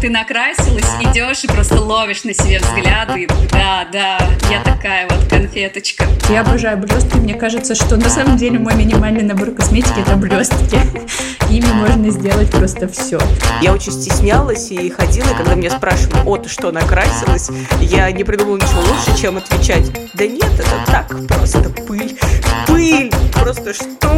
ты накрасилась, идешь и просто ловишь на себе взгляды. Да, да, я такая вот конфеточка. Я обожаю блестки. Мне кажется, что на самом деле мой минимальный набор косметики это блестки. Ими можно сделать просто все. Я очень стеснялась и ходила, и когда меня спрашивали, о, ты что, накрасилась? Я не придумала ничего лучше, чем отвечать. Да нет, это так, просто пыль. Пыль! Просто что?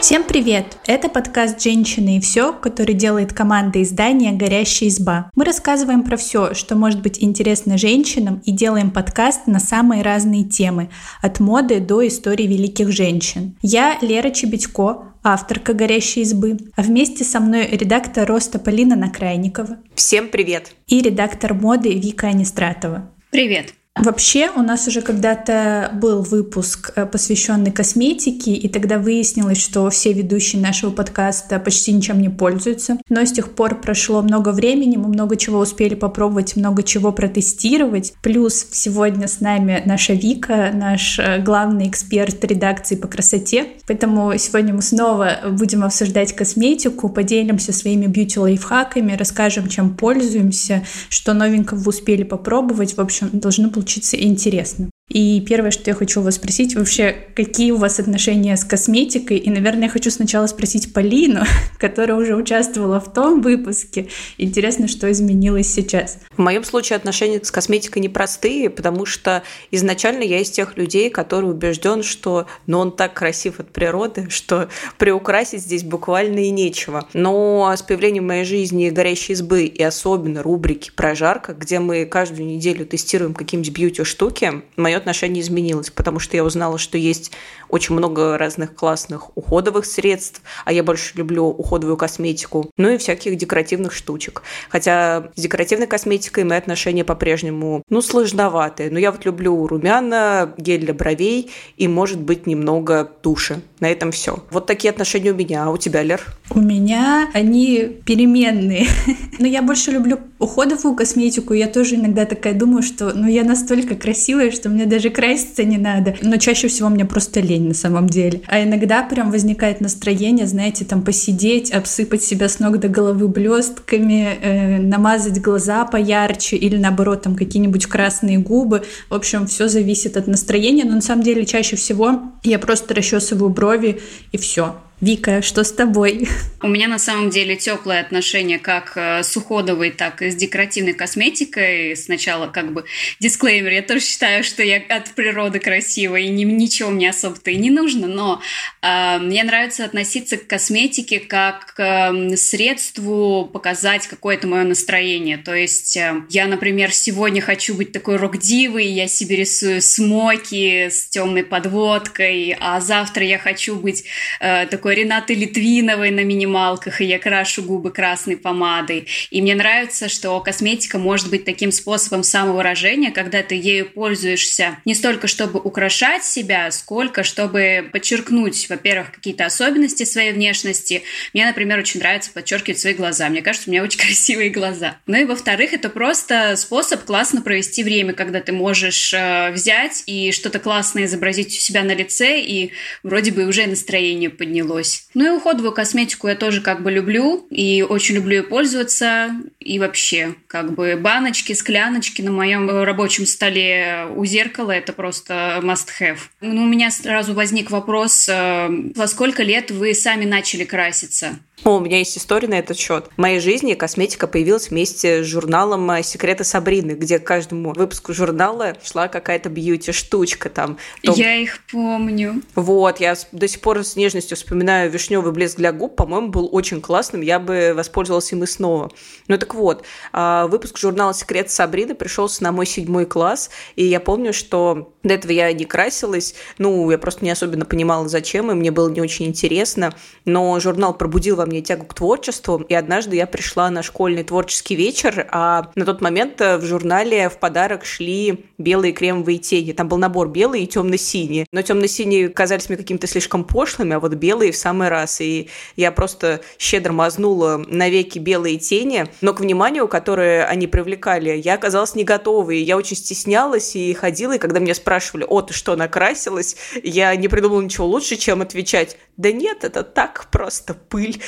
Всем привет! Это подкаст «Женщины и все», который делает команда издания «Горящая изба». Мы рассказываем про все, что может быть интересно женщинам и делаем подкаст на самые разные темы, от моды до истории великих женщин. Я Лера Чебедько, авторка «Горящей избы», а вместе со мной редактор «Роста» Полина Накрайникова. Всем привет! И редактор моды Вика Анистратова. Привет! Вообще, у нас уже когда-то был выпуск, э, посвященный косметике, и тогда выяснилось, что все ведущие нашего подкаста почти ничем не пользуются. Но с тех пор прошло много времени, мы много чего успели попробовать, много чего протестировать. Плюс сегодня с нами наша Вика, наш э, главный эксперт редакции по красоте. Поэтому сегодня мы снова будем обсуждать косметику, поделимся своими бьюти-лайфхаками, расскажем, чем пользуемся, что новенького успели попробовать. В общем, должно получиться получиться интересно. И первое, что я хочу вас спросить, вообще, какие у вас отношения с косметикой? И, наверное, я хочу сначала спросить Полину, которая уже участвовала в том выпуске. Интересно, что изменилось сейчас. В моем случае отношения с косметикой непростые, потому что изначально я из тех людей, которые убежден, что ну, он так красив от природы, что приукрасить здесь буквально и нечего. Но с появлением в моей жизни горящей избы и особенно рубрики «Прожарка», где мы каждую неделю тестируем какие-нибудь бьюти-штуки, мое отношение изменилось, потому что я узнала, что есть очень много разных классных уходовых средств, а я больше люблю уходовую косметику, ну и всяких декоративных штучек. Хотя с декоративной косметикой мои отношения по-прежнему, ну, сложноватые. Но я вот люблю румяна, гель для бровей и, может быть, немного туши. На этом все. Вот такие отношения у меня. А у тебя, Лер? У меня они переменные. Но я больше люблю уходовую косметику. Я тоже иногда такая думаю, что ну я настолько красивая, что мне даже краситься не надо. Но чаще всего мне просто лень на самом деле. А иногда прям возникает настроение, знаете, там посидеть, обсыпать себя с ног до головы блестками, э, намазать глаза поярче или наоборот там какие-нибудь красные губы. В общем, все зависит от настроения. Но на самом деле чаще всего я просто расчесываю брови и все. Вика, что с тобой? У меня на самом деле теплое отношение как э, с уходовой, так и с декоративной косметикой. Сначала как бы дисклеймер, я тоже считаю, что я от природы красивая, и ни, ничего мне особо-то и не нужно, но э, мне нравится относиться к косметике как к э, средству показать какое-то мое настроение. То есть э, я, например, сегодня хочу быть такой рок-дивой, я себе рисую смоки с темной подводкой, а завтра я хочу быть э, такой такой Ренаты Литвиновой на минималках, и я крашу губы красной помадой. И мне нравится, что косметика может быть таким способом самовыражения, когда ты ею пользуешься не столько, чтобы украшать себя, сколько, чтобы подчеркнуть, во-первых, какие-то особенности своей внешности. Мне, например, очень нравится подчеркивать свои глаза. Мне кажется, у меня очень красивые глаза. Ну и, во-вторых, это просто способ классно провести время, когда ты можешь э, взять и что-то классное изобразить у себя на лице, и вроде бы уже настроение поднялось удалось. Ну и уходовую косметику я тоже как бы люблю и очень люблю ее пользоваться. И вообще, как бы баночки, скляночки на моем рабочем столе у зеркала это просто must-have. Ну, у меня сразу возник вопрос, э, во сколько лет вы сами начали краситься? О, у меня есть история на этот счет. В моей жизни косметика появилась вместе с журналом э, «Секреты Сабрины», где к каждому выпуску журнала шла какая-то бьюти-штучка там. Том... Я их помню. Вот, я до сих пор с нежностью вспоминаю вишневый блеск для губ. По-моему, был очень классным. Я бы воспользовалась им и снова. Ну так вот, а, выпуск журнала «Секреты Сабрины» пришелся на мой седьмой класс, и я помню, что до этого я не красилась. Ну, я просто не особенно понимала, зачем, и мне было не очень интересно. Но журнал пробудил во мне тягу к творчеству, и однажды я пришла на школьный творческий вечер, а на тот момент э, в журнале в подарок шли белые кремовые тени. Там был набор белые и темно-синие. Но темно-синие казались мне какими-то слишком пошлыми, а вот белые в самый раз. И я просто щедро мазнула навеки белые тени, но к вниманию, которое они привлекали, я оказалась не готова, и я очень стеснялась и ходила, и когда меня спрашивали, о, ты что, накрасилась? Я не придумала ничего лучше, чем отвечать, Да нет, это так просто пыль.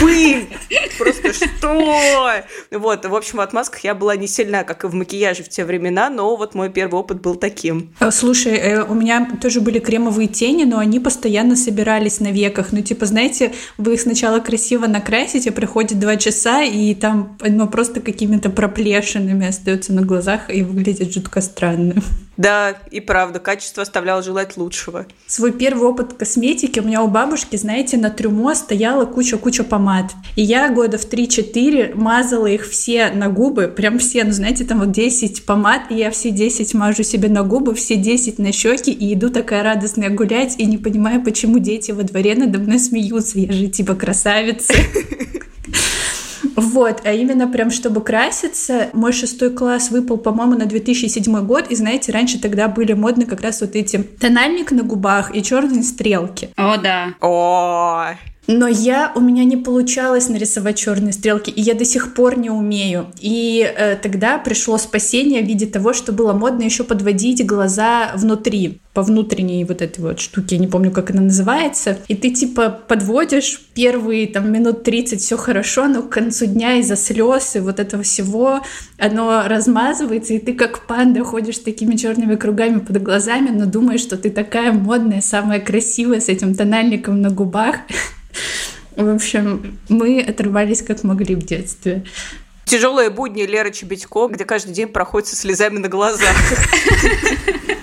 Пыль! Просто что? Вот, в общем, в отмазках я была не сильна, как и в макияже в те времена, но вот мой первый опыт был таким. Э, слушай, э, у меня тоже были кремовые тени, но они постоянно собирались на веках. Ну, типа, знаете, вы их сначала красиво накрасите, приходит два часа, и там оно просто какими-то проплешинами остается на глазах и выглядит жутко странно. Да, и правда, качество оставляло желать лучшего. Свой первый опыт косметики у меня у бабушки, знаете, на трюмо стояла куча-куча помад. И я года в 3-4 мазала их все на губы, прям все, ну знаете, там вот 10 помад, и я все 10 мажу себе на губы, все 10 на щеки, и иду такая радостная гулять, и не понимаю, почему дети во дворе надо мной смеются. Я же типа красавица. Вот, а именно прям чтобы краситься, мой шестой класс выпал, по-моему, на 2007 год, и знаете, раньше тогда были модны как раз вот эти тональник на губах и черные стрелки. О, да. О, но я, у меня не получалось нарисовать черные стрелки, и я до сих пор не умею. И э, тогда пришло спасение в виде того, что было модно еще подводить глаза внутри, по внутренней вот этой вот штуке, я не помню, как она называется. И ты типа подводишь первые там минут 30, все хорошо, но к концу дня из-за слез и вот этого всего оно размазывается, и ты как панда ходишь такими черными кругами под глазами, но думаешь, что ты такая модная, самая красивая с этим тональником на губах. В общем, мы отрывались как могли в детстве. Тяжелые будни Леры Чебедько, где каждый день проходит со слезами на глазах.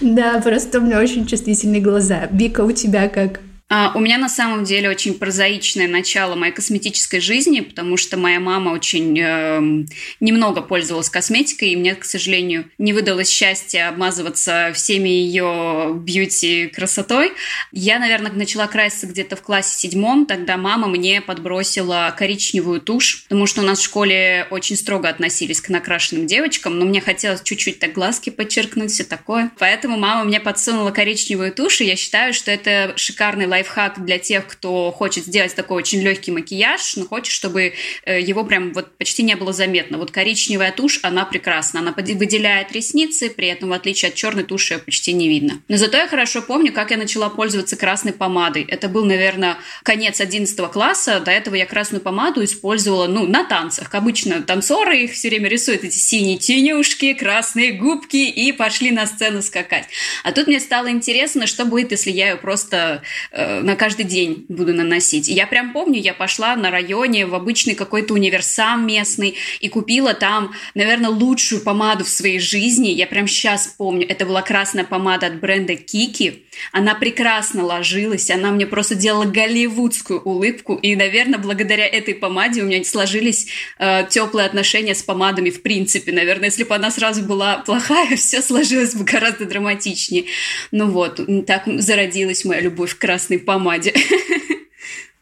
Да, просто у меня очень чувствительные глаза. Бика, у тебя как? А, у меня на самом деле очень прозаичное начало моей косметической жизни, потому что моя мама очень э, немного пользовалась косметикой, и мне, к сожалению, не выдалось счастье обмазываться всеми ее бьюти-красотой. Я, наверное, начала краситься где-то в классе седьмом, тогда мама мне подбросила коричневую тушь, потому что у нас в школе очень строго относились к накрашенным девочкам, но мне хотелось чуть-чуть так глазки подчеркнуть, все такое. Поэтому мама мне подсунула коричневую тушь, и я считаю, что это шикарный лайфхак для тех, кто хочет сделать такой очень легкий макияж, но хочет, чтобы э, его прям вот почти не было заметно. Вот коричневая тушь, она прекрасна. Она выделяет ресницы, при этом, в отличие от черной туши, ее почти не видно. Но зато я хорошо помню, как я начала пользоваться красной помадой. Это был, наверное, конец 11 класса. До этого я красную помаду использовала, ну, на танцах. Обычно танцоры их все время рисуют эти синие тенюшки, красные губки и пошли на сцену скакать. А тут мне стало интересно, что будет, если я ее просто Э, на каждый день буду наносить. И я прям помню, я пошла на районе в обычный какой-то универсам местный и купила там, наверное, лучшую помаду в своей жизни. Я прям сейчас помню, это была красная помада от бренда Кики. Она прекрасно ложилась, она мне просто делала голливудскую улыбку. И, наверное, благодаря этой помаде у меня сложились э, теплые отношения с помадами в принципе. Наверное, если бы она сразу была плохая, все сложилось бы гораздо драматичнее. Ну вот, так зародилась моя любовь к красной помаде.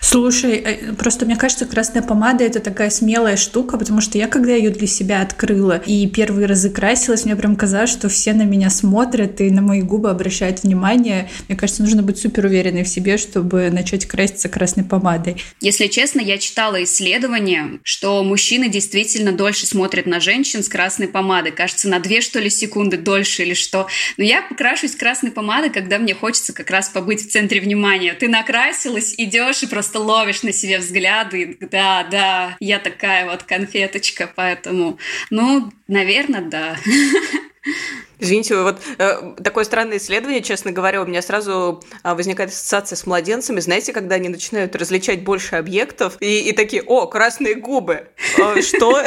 Слушай, э, просто мне кажется, красная помада это такая смелая штука, потому что я, когда ее для себя открыла и первые разы красилась, мне прям казалось, что все на меня смотрят и на мои губы обращают внимание. Мне кажется, нужно быть супер уверенной в себе, чтобы начать краситься красной помадой. Если честно, я читала исследование, что мужчины действительно дольше смотрят на женщин с красной помадой. Кажется, на две, что ли, секунды дольше или что. Но я покрашусь красной помадой, когда мне хочется как раз побыть в центре внимания. Ты накрасилась, идешь и просто просто ловишь на себе взгляды, да, да, я такая вот конфеточка, поэтому, ну, наверное, да. Извините, вот э, такое странное исследование, честно говоря, у меня сразу э, возникает ассоциация с младенцами. Знаете, когда они начинают различать больше объектов и, и такие, о, красные губы. Э, что?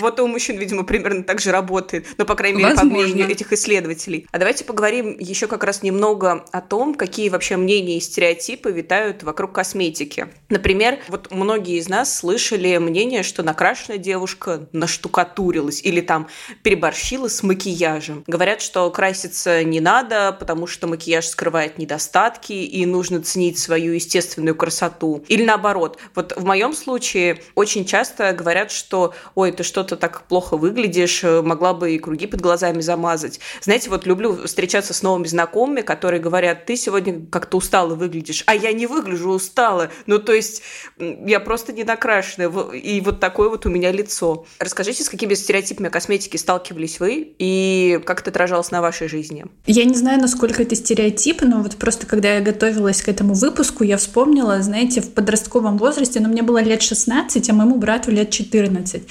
Вот у мужчин, видимо, примерно так же работает. Но, по крайней мере, по мнению этих исследователей. А давайте поговорим еще как раз немного о том, какие вообще мнения и стереотипы витают вокруг косметики. Например, вот многие из нас слышали мнение, что накрашенная девушка наштукатурилась или там переборщила с макияжем. Говорят, что краситься не надо, потому что макияж скрывает недостатки и нужно ценить свою естественную красоту. Или наоборот. Вот в моем случае очень часто говорят, что ой, ты что-то так плохо выглядишь, могла бы и круги под глазами замазать. Знаете, вот люблю встречаться с новыми знакомыми, которые говорят, ты сегодня как-то устало выглядишь, а я не выгляжу устало. Ну, то есть я просто не накрашенная, и вот такое вот у меня лицо. Расскажите, с какими стереотипами о косметике сталкивались вы, и как это отражалось на вашей жизни? Я не знаю, насколько это стереотип, но вот просто когда я готовилась к этому выпуску, я вспомнила, знаете, в подростковом возрасте, но ну, мне было лет 16, а моему брату лет 14.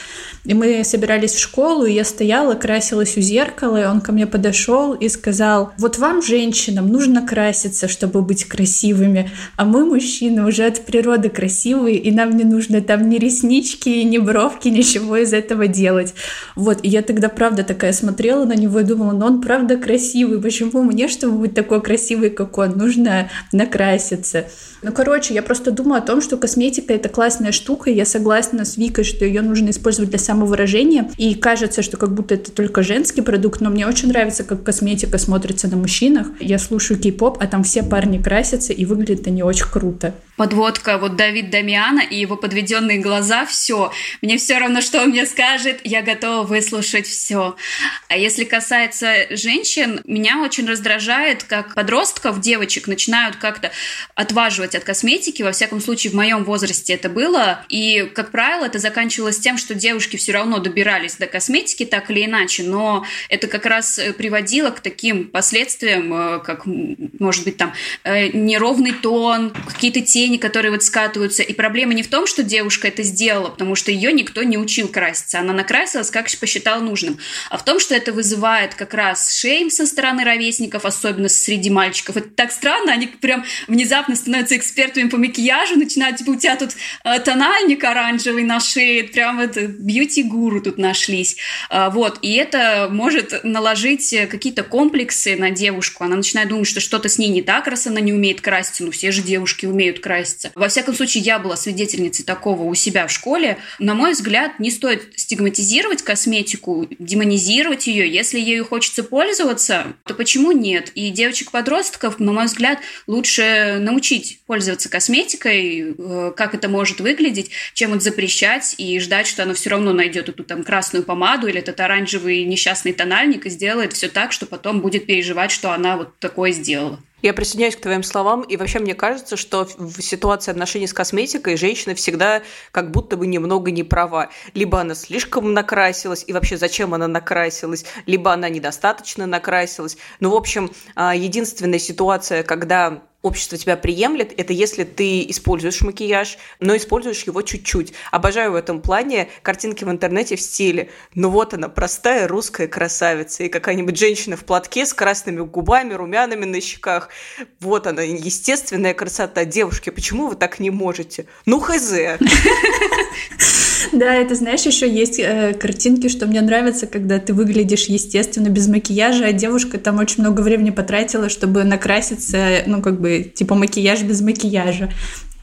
И мы собирались в школу, и я стояла, красилась у зеркала, и он ко мне подошел и сказал, вот вам, женщинам, нужно краситься, чтобы быть красивыми, а мы, мужчины, уже от природы красивые, и нам не нужно там ни реснички, ни бровки, ничего из этого делать. Вот, и я тогда, правда, такая смотрела на него и думала, ну он правда красивый, почему мне, чтобы быть такой красивой, как он, нужно накраситься. Ну, короче, я просто думаю о том, что косметика — это классная штука, и я согласна с Викой, что ее нужно использовать для самовыражения, и кажется, что как будто это только женский продукт, но мне очень нравится, как косметика смотрится на мужчинах. Я слушаю кей-поп, а там все парни красятся, и выглядит они очень круто подводка вот Давид Дамиана и его подведенные глаза, все. Мне все равно, что он мне скажет, я готова выслушать все. А если касается женщин, меня очень раздражает, как подростков, девочек начинают как-то отваживать от косметики. Во всяком случае, в моем возрасте это было. И, как правило, это заканчивалось тем, что девушки все равно добирались до косметики так или иначе, но это как раз э, приводило к таким последствиям, э, как, может быть, там, э, неровный тон, какие-то тени, которые вот скатываются. И проблема не в том, что девушка это сделала, потому что ее никто не учил краситься. Она накрасилась, как посчитала нужным. А в том, что это вызывает как раз шейм со стороны ровесников, особенно среди мальчиков. Это так странно, они прям внезапно становятся экспертами по макияжу, начинают, типа, у тебя тут э, тональник оранжевый на шее, прям это бьюти-гуру тут нашлись. А, вот, и это может наложить какие-то комплексы на девушку. Она начинает думать, что что-то с ней не так, раз она не умеет краситься. Ну, все же девушки умеют краситься. Во всяком случае, я была свидетельницей такого у себя в школе. На мой взгляд, не стоит стигматизировать косметику, демонизировать ее. Если ею хочется пользоваться, то почему нет? И девочек-подростков, на мой взгляд, лучше научить пользоваться косметикой, э, как это может выглядеть, чем вот запрещать и ждать, что она все равно найдет эту там красную помаду или этот оранжевый несчастный тональник и сделает все так, что потом будет переживать, что она вот такое сделала. Я присоединяюсь к твоим словам, и вообще мне кажется, что в ситуации отношений с косметикой женщина всегда как будто бы немного не права. Либо она слишком накрасилась, и вообще зачем она накрасилась, либо она недостаточно накрасилась. Ну, в общем, а, единственная ситуация, когда общество тебя приемлет, это если ты используешь макияж, но используешь его чуть-чуть. Обожаю в этом плане картинки в интернете в стиле «Ну вот она, простая русская красавица», и какая-нибудь женщина в платке с красными губами, румянами на щеках. Вот она, естественная красота. Девушки, почему вы так не можете? Ну, хз. Да, это знаешь, еще есть э, картинки, что мне нравится, когда ты выглядишь естественно, без макияжа, а девушка там очень много времени потратила, чтобы накраситься, ну, как бы типа макияж без макияжа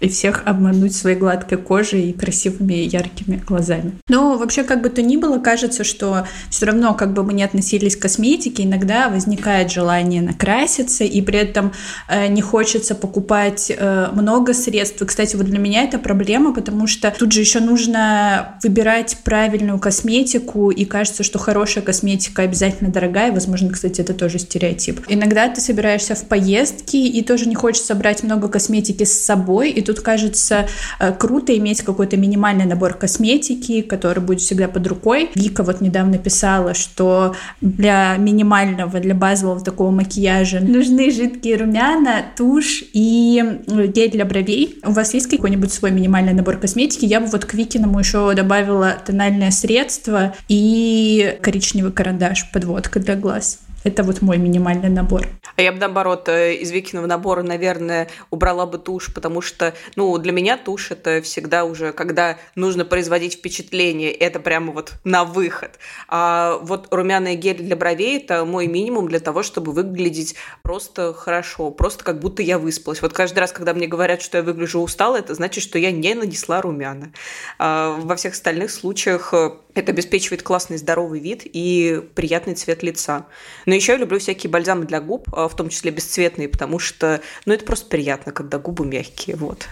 и всех обмануть своей гладкой кожей и красивыми яркими глазами. Но вообще, как бы то ни было, кажется, что все равно, как бы мы ни относились к косметике, иногда возникает желание накраситься, и при этом э, не хочется покупать э, много средств. И, кстати, вот для меня это проблема, потому что тут же еще нужно выбирать правильную косметику, и кажется, что хорошая косметика обязательно дорогая, возможно, кстати, это тоже стереотип. Иногда ты собираешься в поездки, и тоже не хочется брать много косметики с собой, и тут кажется э, круто иметь какой-то минимальный набор косметики, который будет всегда под рукой. Вика вот недавно писала, что для минимального, для базового такого макияжа нужны жидкие румяна, тушь и э, гель для бровей. У вас есть какой-нибудь свой минимальный набор косметики? Я бы вот к Викиному еще добавила тональное средство и коричневый карандаш, подводка для глаз. Это вот мой минимальный набор. А я бы, наоборот, э, из Викиного набора, наверное, убрала бы тушь, потому что, ну, для меня тушь – это всегда уже, когда нужно производить впечатление, это прямо вот на выход. А вот румяный гель для бровей – это мой минимум для того, чтобы выглядеть просто хорошо, просто как будто я выспалась. Вот каждый раз, когда мне говорят, что я выгляжу устало, это значит, что я не нанесла румяна. А во всех остальных случаях э, это обеспечивает классный здоровый вид и приятный цвет лица. Но еще я люблю всякие бальзамы для губ, а, в том числе бесцветные, потому что, ну, это просто приятно, когда губы мягкие, вот.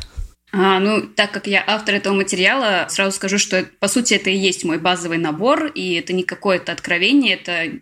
А, ну, так как я автор этого материала, сразу скажу, что, по сути, это и есть мой базовый набор, и это не какое-то откровение, это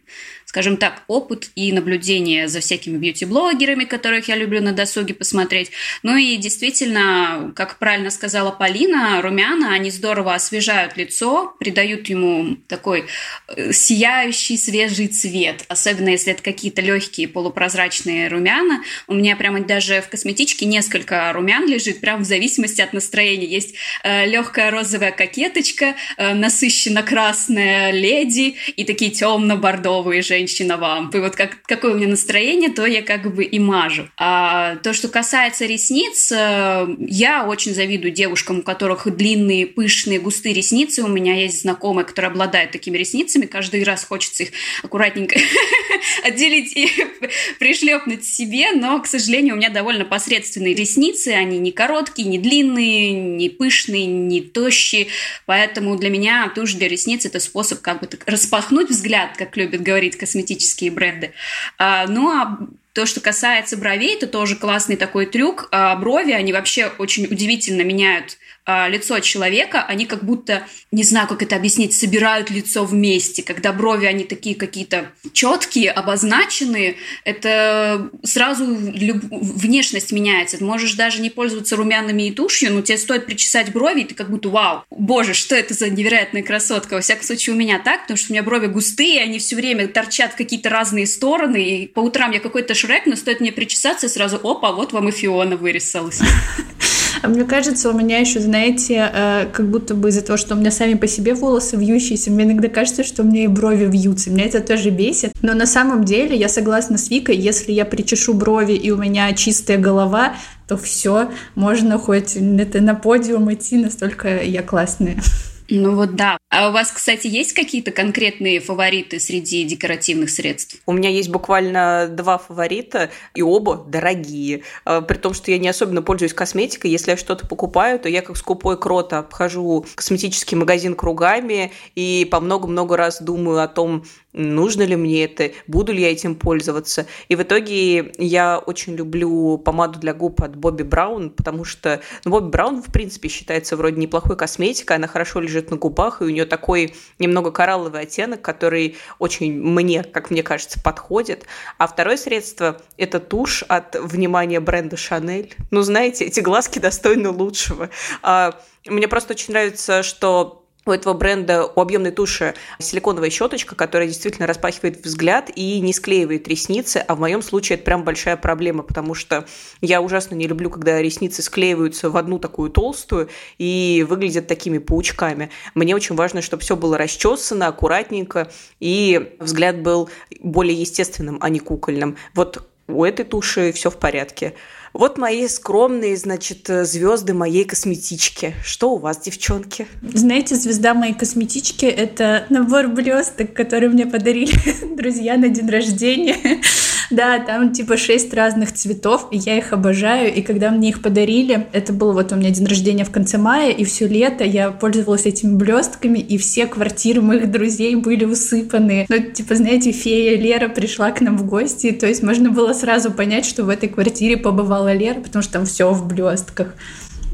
скажем так, опыт и наблюдение за всякими бьюти-блогерами, которых я люблю на досуге посмотреть. Ну и действительно, как правильно сказала Полина, румяна, они здорово освежают лицо, придают ему такой э, сияющий свежий цвет, особенно если это какие-то легкие полупрозрачные румяна. У меня прямо даже в косметичке несколько румян лежит, прям в зависимости от настроения. Есть э, легкая розовая кокеточка, э, насыщенно красная леди и такие темно-бордовые женщина-вампы. Вот как, какое у меня настроение, то я как бы и мажу. А то, что касается ресниц, э, я очень завидую девушкам, у которых длинные, пышные, густые ресницы. У меня есть знакомая, которая обладает такими ресницами. Каждый раз хочется их аккуратненько отделить и пришлепнуть себе, но, к сожалению, у меня довольно посредственные ресницы. Они не короткие, не длинные, не пышные, не тощие. Поэтому для меня тушь для ресниц – это способ как бы так распахнуть взгляд, как любят говорить косметические бренды. А, ну, а то, что касается бровей, это тоже классный такой трюк. А, брови, они вообще очень удивительно меняют лицо человека, они как будто, не знаю, как это объяснить, собирают лицо вместе. Когда брови, они такие какие-то четкие, обозначенные, это сразу люб... внешность меняется. Ты можешь даже не пользоваться румянами и тушью, но тебе стоит причесать брови, и ты как будто, вау, боже, что это за невероятная красотка. Во всяком случае, у меня так, потому что у меня брови густые, они все время торчат в какие-то разные стороны, и по утрам я какой-то шрек, но стоит мне причесаться, и сразу, опа, вот вам и Фиона вырисалась. А мне кажется, у меня еще, знаете, э, как будто бы из-за того, что у меня сами по себе волосы вьющиеся, мне иногда кажется, что у меня и брови вьются. Меня это тоже бесит. Но на самом деле я согласна с Викой, если я причешу брови и у меня чистая голова, то все, можно хоть это на подиум идти, настолько я классная. Ну вот да. А у вас, кстати, есть какие-то конкретные фавориты среди декоративных средств? У меня есть буквально два фаворита, и оба дорогие. А, при том, что я не особенно пользуюсь косметикой. Если я что-то покупаю, то я как скупой крот обхожу косметический магазин кругами и по много-много раз думаю о том, нужно ли мне это, буду ли я этим пользоваться. И в итоге я очень люблю помаду для губ от Бобби Браун, потому что ну, Бобби Браун, в принципе, считается вроде неплохой косметикой, она хорошо лежит на губах, и у нее такой немного коралловый оттенок, который очень мне, как мне кажется, подходит. А второе средство – это тушь от, внимания, бренда Шанель. Ну, знаете, эти глазки достойны лучшего. А, мне просто очень нравится, что у этого бренда, у объемной туши силиконовая щеточка, которая действительно распахивает взгляд и не склеивает ресницы, а в моем случае это прям большая проблема, потому что я ужасно не люблю, когда ресницы склеиваются в одну такую толстую и выглядят такими паучками. Мне очень важно, чтобы все было расчесано, аккуратненько, и взгляд был более естественным, а не кукольным. Вот у этой туши все в порядке. Вот мои скромные, значит, звезды моей косметички. Что у вас, девчонки? Знаете, звезда моей косметички — это набор блесток, который мне подарили друзья на день рождения. Да, там типа шесть разных цветов, и я их обожаю. И когда мне их подарили, это был вот у меня день рождения в конце мая, и все лето я пользовалась этими блестками, и все квартиры моих друзей были усыпаны. Ну, типа, знаете, фея Лера пришла к нам в гости, то есть можно было сразу понять, что в этой квартире побывала Лера, потому что там все в блестках.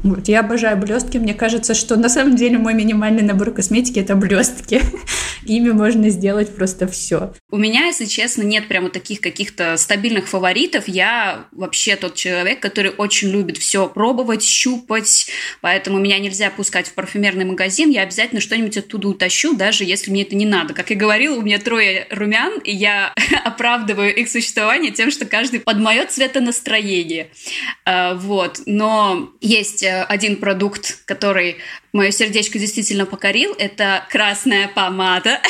Вот, я обожаю блестки. Мне кажется, что на самом деле мой минимальный набор косметики это блестки. Ими можно сделать просто все. У меня, если честно, нет прямо таких каких-то стабильных фаворитов. Я вообще тот человек, который очень любит все пробовать, щупать. Поэтому меня нельзя пускать в парфюмерный магазин. Я обязательно что-нибудь оттуда утащу, даже если мне это не надо. Как я говорила, у меня трое румян, и я оправдываю их существование тем, что каждый под мое цветонастроение. А, вот. Но есть Э, один продукт, который мое сердечко действительно покорил. Это красная помада.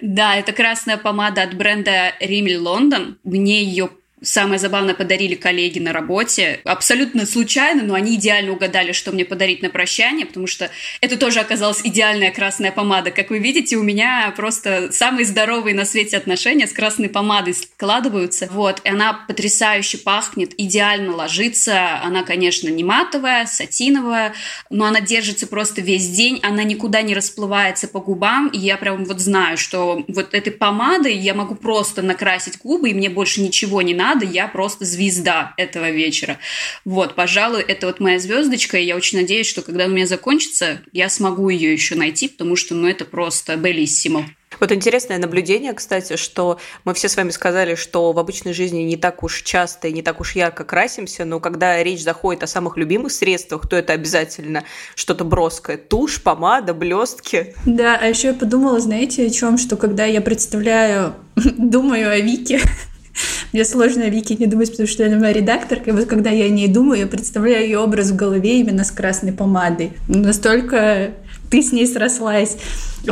Да, это красная помада от бренда Rimmel London. Мне ее Самое забавное подарили коллеги на работе. Абсолютно случайно, но они идеально угадали, что мне подарить на прощание, потому что это тоже оказалась идеальная красная помада. Как вы видите, у меня просто самые здоровые на свете отношения с красной помадой складываются. Вот, и она потрясающе пахнет, идеально ложится. Она, конечно, не матовая, сатиновая, но она держится просто весь день, она никуда не расплывается по губам, и я прям вот знаю, что вот этой помадой я могу просто накрасить губы, и мне больше ничего не надо, надо, я просто звезда этого вечера. Вот, пожалуй, это вот моя звездочка, и я очень надеюсь, что когда у меня закончится, я смогу ее еще найти, потому что, ну, это просто белиссимо. Вот интересное наблюдение, кстати, что мы все с вами сказали, что в обычной жизни не так уж часто и не так уж ярко красимся, но когда речь заходит о самых любимых средствах, то это обязательно что-то броское. Тушь, помада, блестки. Да, а еще я подумала, знаете, о чем, что когда я представляю, думаю о Вике, мне сложно о Вике не думать, потому что она моя редакторка. И вот когда я о ней думаю, я представляю ее образ в голове именно с красной помадой. Настолько ты с ней срослась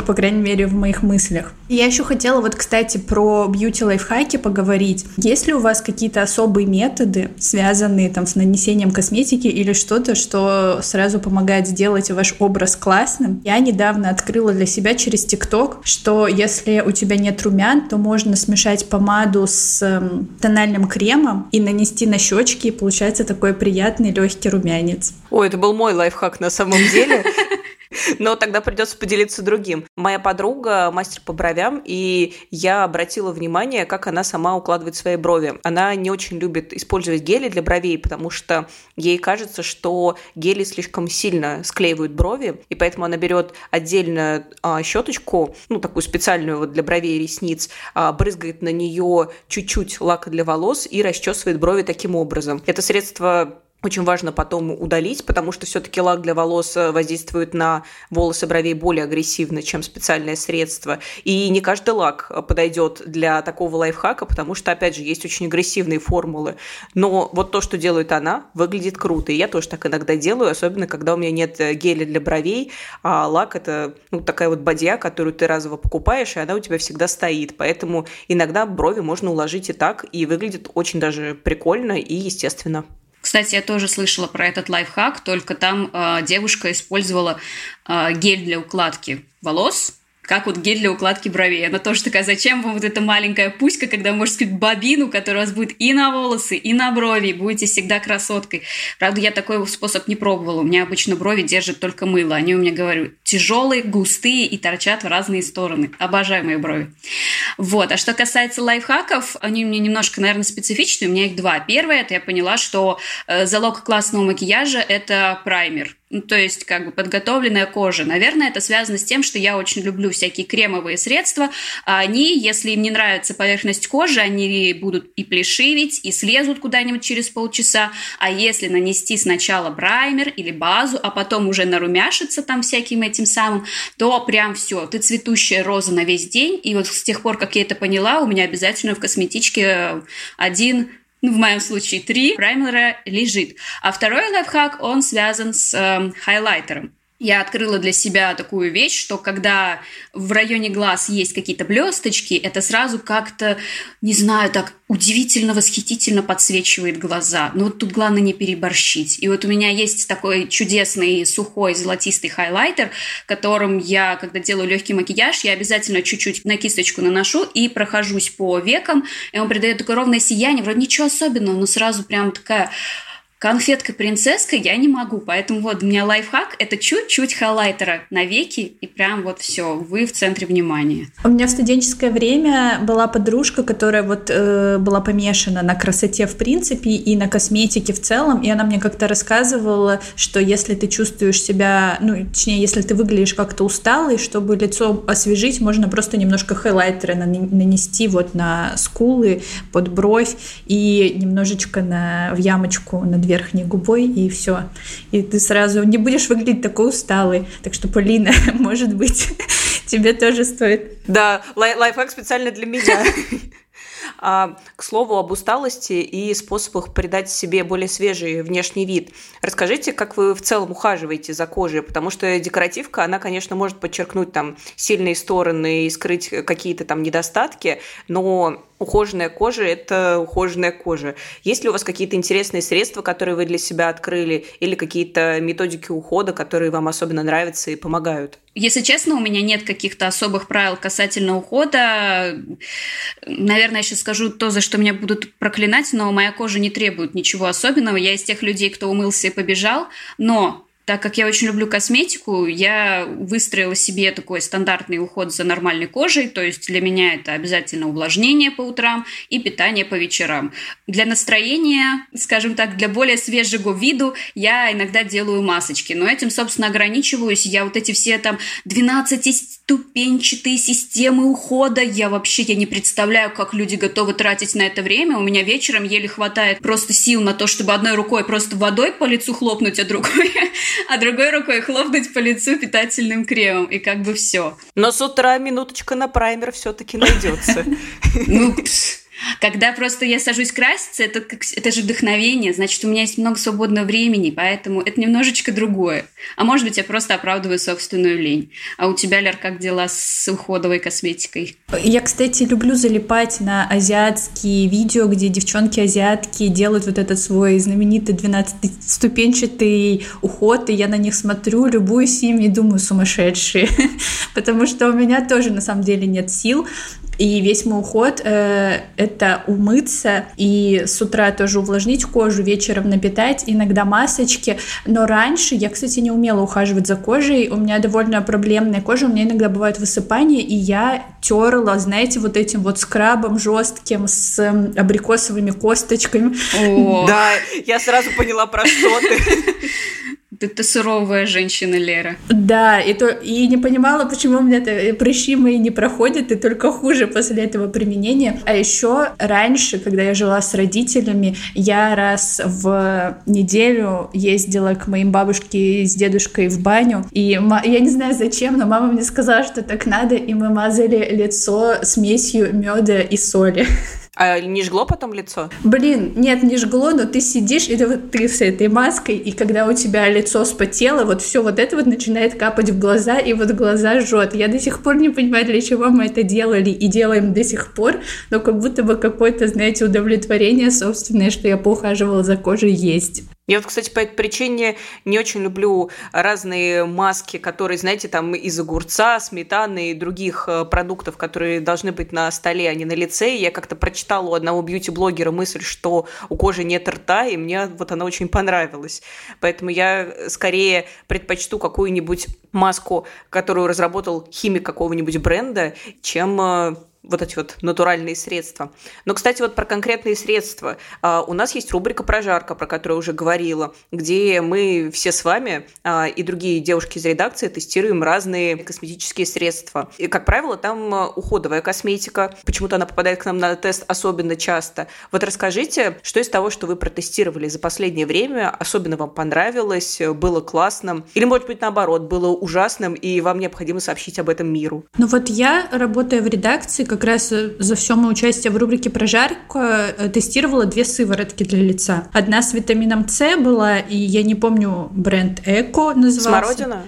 по крайней мере, в моих мыслях. Я еще хотела вот, кстати, про бьюти-лайфхаки поговорить. Есть ли у вас какие-то особые методы, связанные там с нанесением косметики или что-то, что сразу помогает сделать ваш образ классным? Я недавно открыла для себя через ТикТок, что если у тебя нет румян, то можно смешать помаду с эм, тональным кремом и нанести на щечки, и получается такой приятный легкий румянец. Ой, это был мой лайфхак на самом деле. Но тогда придется поделиться другим. Моя подруга мастер по бровям, и я обратила внимание, как она сама укладывает свои брови. Она не очень любит использовать гели для бровей, потому что ей кажется, что гели слишком сильно склеивают брови, и поэтому она берет отдельно а, щеточку, ну, такую специальную вот для бровей и ресниц, а, брызгает на нее чуть-чуть лака для волос и расчесывает брови таким образом. Это средство очень важно потом удалить, потому что все-таки лак для волос э, воздействует на волосы бровей более агрессивно, чем специальное средство. И не каждый лак подойдет для такого лайфхака, потому что, опять же, есть очень агрессивные формулы. Но вот то, что делает она, выглядит круто. И я тоже так иногда делаю, особенно когда у меня нет э, геля для бровей, а лак это ну, такая вот бадья, которую ты разово покупаешь, и она у тебя всегда стоит. Поэтому иногда брови можно уложить и так, и выглядит очень даже прикольно и естественно. Кстати, я тоже слышала про этот лайфхак, только там э, девушка использовала э, гель для укладки волос, как вот гель для укладки бровей. Она тоже такая, зачем вам вот эта маленькая пуська, когда можете сказать бобину, которая у вас будет и на волосы, и на брови, и будете всегда красоткой. Правда, я такой способ не пробовала. У меня обычно брови держат только мыло. Они у меня, говорю, тяжелые, густые и торчат в разные стороны. Обожаю мои брови. Вот. А что касается лайфхаков, они меня немножко, наверное, специфичные. У меня их два. Первое, это я поняла, что э, залог классного макияжа – это праймер ну, то есть как бы подготовленная кожа. Наверное, это связано с тем, что я очень люблю всякие кремовые средства. А они, если им не нравится поверхность кожи, они будут и плешивить, и слезут куда-нибудь через полчаса. А если нанести сначала праймер или базу, а потом уже нарумяшиться там всяким этим самым, то прям все, ты цветущая роза на весь день. И вот с тех пор, как я это поняла, у меня обязательно в косметичке один ну, в моем случае три, праймера лежит. А второй лайфхак, он связан с э, хайлайтером я открыла для себя такую вещь, что когда в районе глаз есть какие-то блесточки, это сразу как-то, не знаю, так удивительно, восхитительно подсвечивает глаза. Но вот тут главное не переборщить. И вот у меня есть такой чудесный сухой золотистый хайлайтер, которым я, когда делаю легкий макияж, я обязательно чуть-чуть на кисточку наношу и прохожусь по векам, и он придает такое ровное сияние, вроде ничего особенного, но сразу прям такая конфетка-принцесска я не могу, поэтому вот у меня лайфхак – это чуть-чуть хайлайтера на веки, и прям вот все, вы в центре внимания. У меня в студенческое время была подружка, которая вот э, была помешана на красоте в принципе и на косметике в целом, и она мне как-то рассказывала, что если ты чувствуешь себя, ну, точнее, если ты выглядишь как-то усталый, чтобы лицо освежить, можно просто немножко хайлайтера нанести вот на скулы, под бровь и немножечко на, в ямочку на две верхней губой, и все. И ты сразу не будешь выглядеть такой усталый. Так что, Полина, может быть, тебе тоже стоит. Да, лай лайфхак специально для меня. А, к слову об усталости и способах придать себе более свежий внешний вид. Расскажите, как вы в целом ухаживаете за кожей, потому что декоративка, она, конечно, может подчеркнуть там сильные стороны и скрыть какие-то там недостатки, но ухоженная кожа – это ухоженная кожа. Есть ли у вас какие-то интересные средства, которые вы для себя открыли, или какие-то методики ухода, которые вам особенно нравятся и помогают? Если честно, у меня нет каких-то особых правил касательно ухода. Наверное, я сейчас скажу то, за что меня будут проклинать, но моя кожа не требует ничего особенного. Я из тех людей, кто умылся и побежал, но Так как я очень люблю косметику, я выстроила себе такой стандартный уход за нормальной кожей, то есть для меня это обязательно увлажнение по утрам и питание по вечерам. Для настроения, скажем так, для более свежего виду я иногда делаю масочки, но этим, собственно, ограничиваюсь. Я вот эти все там 12-ступенчатые системы ухода, я вообще я не представляю, как люди готовы тратить на это время. У меня вечером еле хватает просто сил на то, чтобы одной рукой просто водой по лицу хлопнуть, а другой, а другой рукой хлопнуть по лицу питательным кремом. И как бы все. Но с утра минуточка на праймер все-таки найдется. Ну, когда просто я сажусь краситься, это, как, это же вдохновение, значит, у меня есть много свободного времени, поэтому это немножечко другое. А может быть, я просто оправдываю собственную лень. А у тебя, Лер, как дела с уходовой косметикой? Я, кстати, люблю залипать на азиатские видео, где девчонки-азиатки делают вот этот свой знаменитый 12-ступенчатый уход, и я на них смотрю, любуюсь ими и думаю, сумасшедшие. Потому что у меня тоже, на самом деле, нет сил. И весь мой уход э, — это умыться и с утра тоже увлажнить кожу, вечером напитать, иногда масочки. Но раньше я, кстати, не умела ухаживать за кожей. У меня довольно проблемная кожа, у меня иногда бывают высыпания, и я терла, знаете, вот этим вот скрабом жестким с абрикосовыми косточками. Да, я сразу поняла, про что ты. Ты, суровая женщина, Лера. Да, и, то, и не понимала, почему у меня это, прыщи мои не проходят, и только хуже после этого применения. А еще раньше, когда я жила с родителями, я раз в неделю ездила к моим бабушке с дедушкой в баню, и я не знаю зачем, но мама мне сказала, что так надо, и мы мазали лицо смесью меда и соли. А не жгло потом лицо? Блин, нет, не жгло, но ты сидишь, и ты, вот, ты с этой маской, и когда у тебя лицо спотело, вот все вот это вот начинает капать в глаза, и вот глаза жжет. Я до сих пор не понимаю, для чего мы это делали и делаем до сих пор, но как будто бы какое-то, знаете, удовлетворение собственное, что я поухаживала за кожей, есть. Я вот, кстати, по этой причине не очень люблю разные маски, которые, знаете, там из огурца, сметаны и других э, продуктов, которые должны быть на столе, а не на лице. Я как-то прочитала у одного бьюти-блогера мысль, что у кожи нет рта, и мне вот она очень понравилась. Поэтому я скорее предпочту какую-нибудь маску, которую разработал химик какого-нибудь бренда, чем э, вот эти вот натуральные средства. Но, кстати, вот про конкретные средства. А, у нас есть рубрика «Прожарка», про которую уже говорила, где мы все с вами а, и другие девушки из редакции тестируем разные косметические средства. И, как правило, там а, уходовая косметика. Почему-то она попадает к нам на тест особенно часто. Вот расскажите, что из того, что вы протестировали за последнее время, особенно вам понравилось, было классным, или, может быть, наоборот, было ужасным, и вам необходимо сообщить об этом миру? Ну вот я, работая в редакции, как раз э, за все мое участие в рубрике «Прожарка» э, тестировала две сыворотки для лица. Одна с витамином С была, и я не помню, бренд «Эко» назывался. Смородина?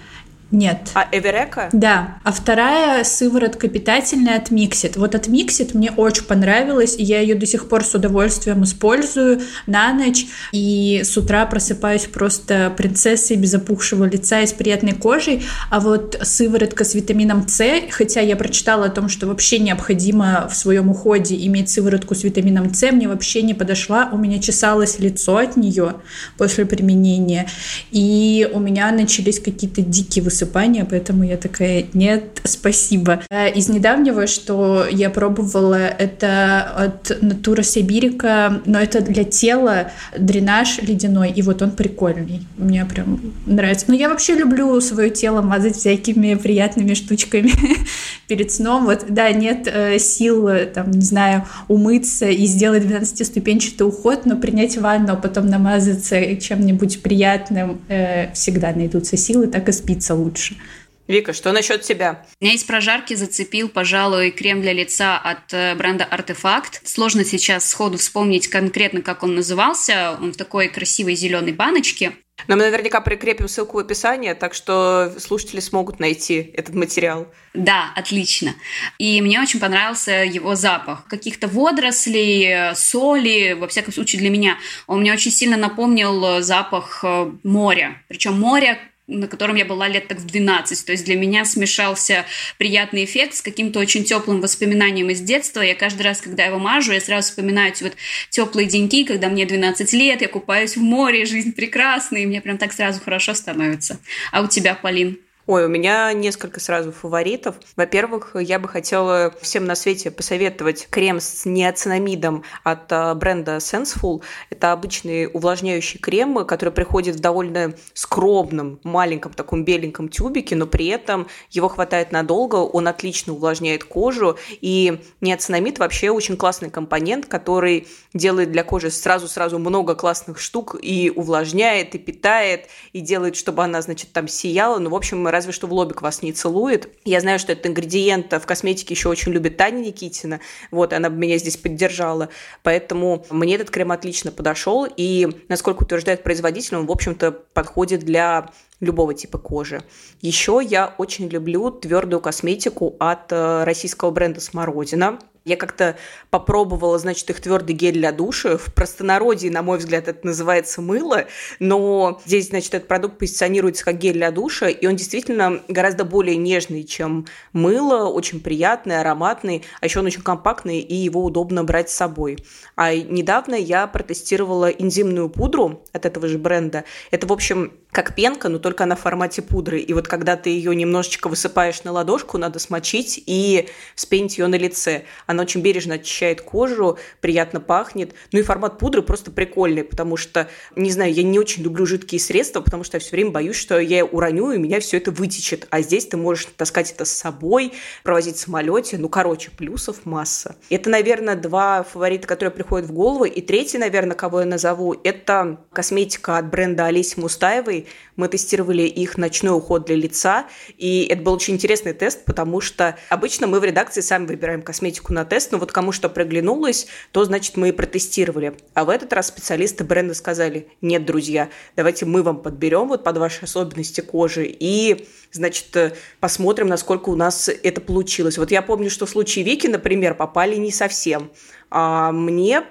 Нет. А Эверека? Да. А вторая сыворотка питательная от Mixit. Вот от Mixit мне очень понравилась, и я ее до сих пор с удовольствием использую на ночь. И с утра просыпаюсь просто принцессой без опухшего лица и с приятной кожей. А вот сыворотка с витамином С, хотя я прочитала о том, что вообще необходимо в своем уходе иметь сыворотку с витамином С, мне вообще не подошла. У меня чесалось лицо от нее после применения. И у меня начались какие-то дикие высыпания высыпания, поэтому я такая, нет, спасибо. А из недавнего, что я пробовала, это от Натура Сибирика, но это для тела дренаж ледяной, и вот он прикольный. Мне прям нравится. Но я вообще люблю свое тело мазать всякими приятными штучками перед сном. Вот, да, нет э, сил, там, не знаю, умыться и сделать 12-ступенчатый уход, но принять ванну, а потом намазаться чем-нибудь приятным, э, всегда найдутся силы, так и спится лучше лучше. Вика, что насчет тебя? Меня из прожарки зацепил, пожалуй, крем для лица от э, бренда Артефакт. Сложно сейчас сходу вспомнить конкретно, как он назывался. Он в такой красивой зеленой баночке. Но мы наверняка прикрепим ссылку в описании, так что слушатели смогут найти этот материал. Да, отлично. И мне очень понравился его запах. Каких-то водорослей, соли, во всяком случае для меня. Он мне очень сильно напомнил запах э, моря. Причем море на котором я была лет так в 12. То есть для меня смешался приятный эффект с каким-то очень теплым воспоминанием из детства. Я каждый раз, когда его мажу, я сразу вспоминаю эти вот теплые деньки, когда мне 12 лет, я купаюсь в море, жизнь прекрасная, и мне прям так сразу хорошо становится. А у тебя, Полин? Ой, у меня несколько сразу фаворитов. Во-первых, я бы хотела всем на свете посоветовать крем с неоцинамидом от а, бренда Senseful. Это обычный увлажняющий крем, который приходит в довольно скромном, маленьком таком беленьком тюбике, но при этом его хватает надолго, он отлично увлажняет кожу. И неоцинамид вообще очень классный компонент, который делает для кожи сразу-сразу много классных штук и увлажняет, и питает, и делает, чтобы она, значит, там сияла. Ну, в общем, разве что в лобик вас не целует. Я знаю, что этот ингредиент в косметике еще очень любит Таня Никитина, вот, она меня здесь поддержала, поэтому мне этот крем отлично подошел, и, насколько утверждает производитель, он, в общем-то, подходит для любого типа кожи. Еще я очень люблю твердую косметику от э, российского бренда «Смородина». Я как-то попробовала, значит, их твердый гель для душа. В простонародье, на мой взгляд, это называется мыло, но здесь, значит, этот продукт позиционируется как гель для душа, и он действительно гораздо более нежный, чем мыло, очень приятный, ароматный, а еще он очень компактный, и его удобно брать с собой. А недавно я протестировала энзимную пудру от этого же бренда. Это, в общем, как пенка, но только она в формате пудры. И вот когда ты ее немножечко высыпаешь на ладошку, надо смочить и вспенить ее на лице. Она очень бережно очищает кожу, приятно пахнет. Ну и формат пудры просто прикольный, потому что, не знаю, я не очень люблю жидкие средства, потому что я все время боюсь, что я уроню, и меня все это вытечет. А здесь ты можешь таскать это с собой, провозить в самолете. Ну, короче, плюсов масса. Это, наверное, два фаворита, которые приходят в голову. И третий, наверное, кого я назову, это косметика от бренда Олеси Мустаевой мы тестировали их ночной уход для лица, и это был очень интересный тест, потому что обычно мы в редакции сами выбираем косметику на тест, но вот кому что приглянулось, то, значит, мы и протестировали. А в этот раз специалисты бренда сказали, нет, друзья, давайте мы вам подберем вот под ваши особенности кожи и, значит, посмотрим, насколько у нас это получилось. Вот я помню, что в случае Вики, например, попали не совсем. А мне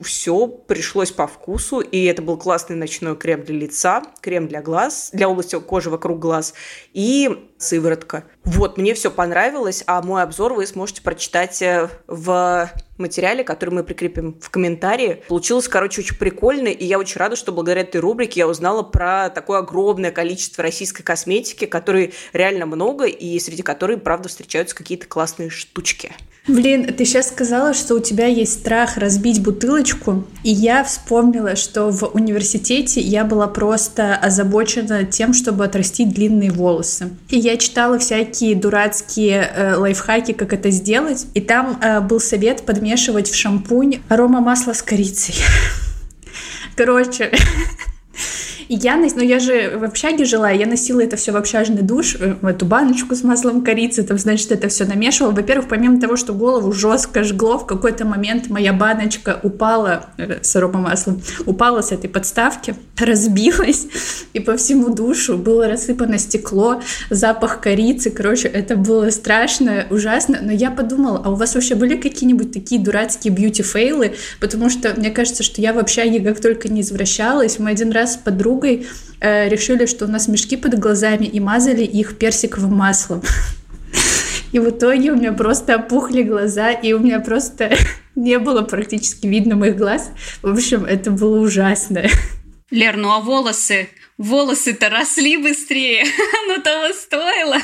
все пришлось по вкусу, и это был классный ночной крем для лица, крем для глаз, для области кожи вокруг глаз. И сыворотка. Вот, мне все понравилось, а мой обзор вы сможете прочитать э, в материале, который мы прикрепим в комментарии. Получилось, короче, очень прикольно, и я очень рада, что благодаря этой рубрике я узнала про такое огромное количество российской косметики, которой реально много, и среди которой, правда, встречаются какие-то классные штучки. Блин, ты сейчас сказала, что у тебя есть страх разбить бутылочку, и я вспомнила, что в университете я была просто озабочена тем, чтобы отрастить длинные волосы. И я читала всякие дурацкие э, лайфхаки, как это сделать, и там э, был совет подмешивать в шампунь арома масла с корицей. Короче, и я, ну я же в общаге жила, я носила это все в общажный душ, э, в эту баночку с маслом корицы, там, значит, это все намешивала. Во-первых, помимо того, что голову жестко жгло, в какой-то момент моя баночка упала э, с аромамаслом, упала с этой подставки, разбилась, и по всему душу было рассыпано стекло, запах корицы, короче, это было страшно, ужасно, но я подумала, а у вас вообще были какие-нибудь такие дурацкие бьюти-фейлы? Потому что мне кажется, что я в общаге как только не извращалась, мы один раз с подругой подругой э, решили, что у нас мешки под глазами, и мазали их персиковым маслом. И в итоге у меня просто опухли глаза, и у меня просто не было практически видно моих глаз. В общем, это было ужасно. Лер, ну а волосы? Волосы-то росли быстрее, но того стоило.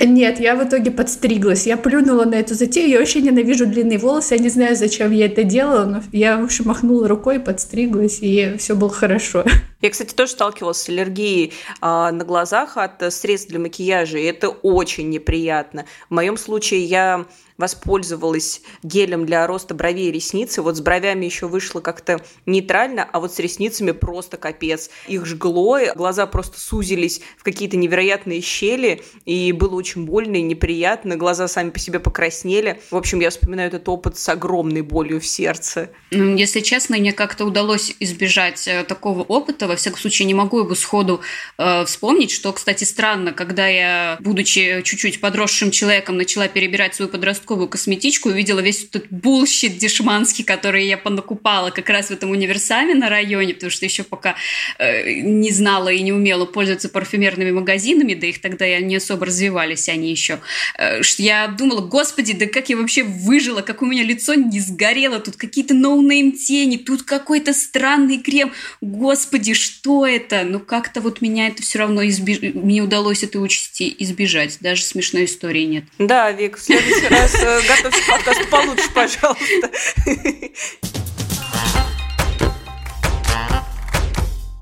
Нет, я в итоге подстриглась. Я плюнула на эту затею. Я очень ненавижу длинные волосы. Я не знаю, зачем я это делала, но я, в общем, махнула рукой, подстриглась, и все было хорошо. Я, кстати, тоже сталкивалась с аллергией а, на глазах от средств для макияжа, и это очень неприятно. В моем случае я воспользовалась гелем для роста бровей и ресниц. И вот с бровями еще вышло как-то нейтрально, а вот с ресницами просто капец. Их жгло, глаза просто сузились в какие-то невероятные щели, и было очень больно и неприятно. Глаза сами по себе покраснели. В общем, я вспоминаю этот опыт с огромной болью в сердце. Если честно, мне как-то удалось избежать э, такого опыта. Во всяком случае, не могу его сходу э, вспомнить, что, кстати, странно, когда я, будучи чуть-чуть подросшим человеком, начала перебирать свою подростковую подростковую косметичку, увидела весь этот bullshit дешманский, который я понакупала как раз в этом универсаме на районе, потому что еще пока э, не знала и не умела пользоваться парфюмерными магазинами, да их тогда я не особо развивались они еще. Э, я думала, господи, да как я вообще выжила, как у меня лицо не сгорело, тут какие-то no name тени, тут какой-то странный крем. Господи, что это? Ну как-то вот меня это все равно избеж... мне удалось этой участи избежать. Даже смешной истории нет. Да, Вик, в следующий раз готовься подкаст получше, пожалуйста.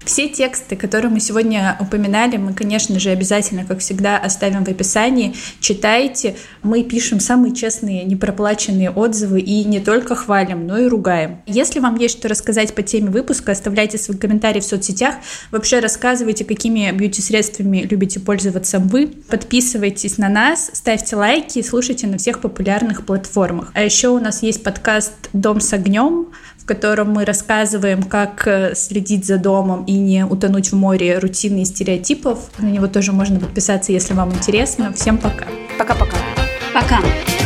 Все тексты, которые мы сегодня упоминали, мы, конечно же, обязательно, как всегда, оставим в описании. Читайте. Мы пишем самые честные, непроплаченные отзывы и не только хвалим, но и ругаем. Если вам есть что рассказать по теме выпуска, оставляйте свои комментарии в соцсетях. Вообще рассказывайте, какими бьюти-средствами любите пользоваться вы. Подписывайтесь на нас, ставьте лайки и слушайте на всех популярных платформах. А еще у нас есть подкаст «Дом с огнем», в котором мы рассказываем, как э, следить за домом и не утонуть в море рутины и стереотипов. На него тоже можно подписаться, если вам интересно. Всем пока. Пока-пока. Пока. -пока. пока.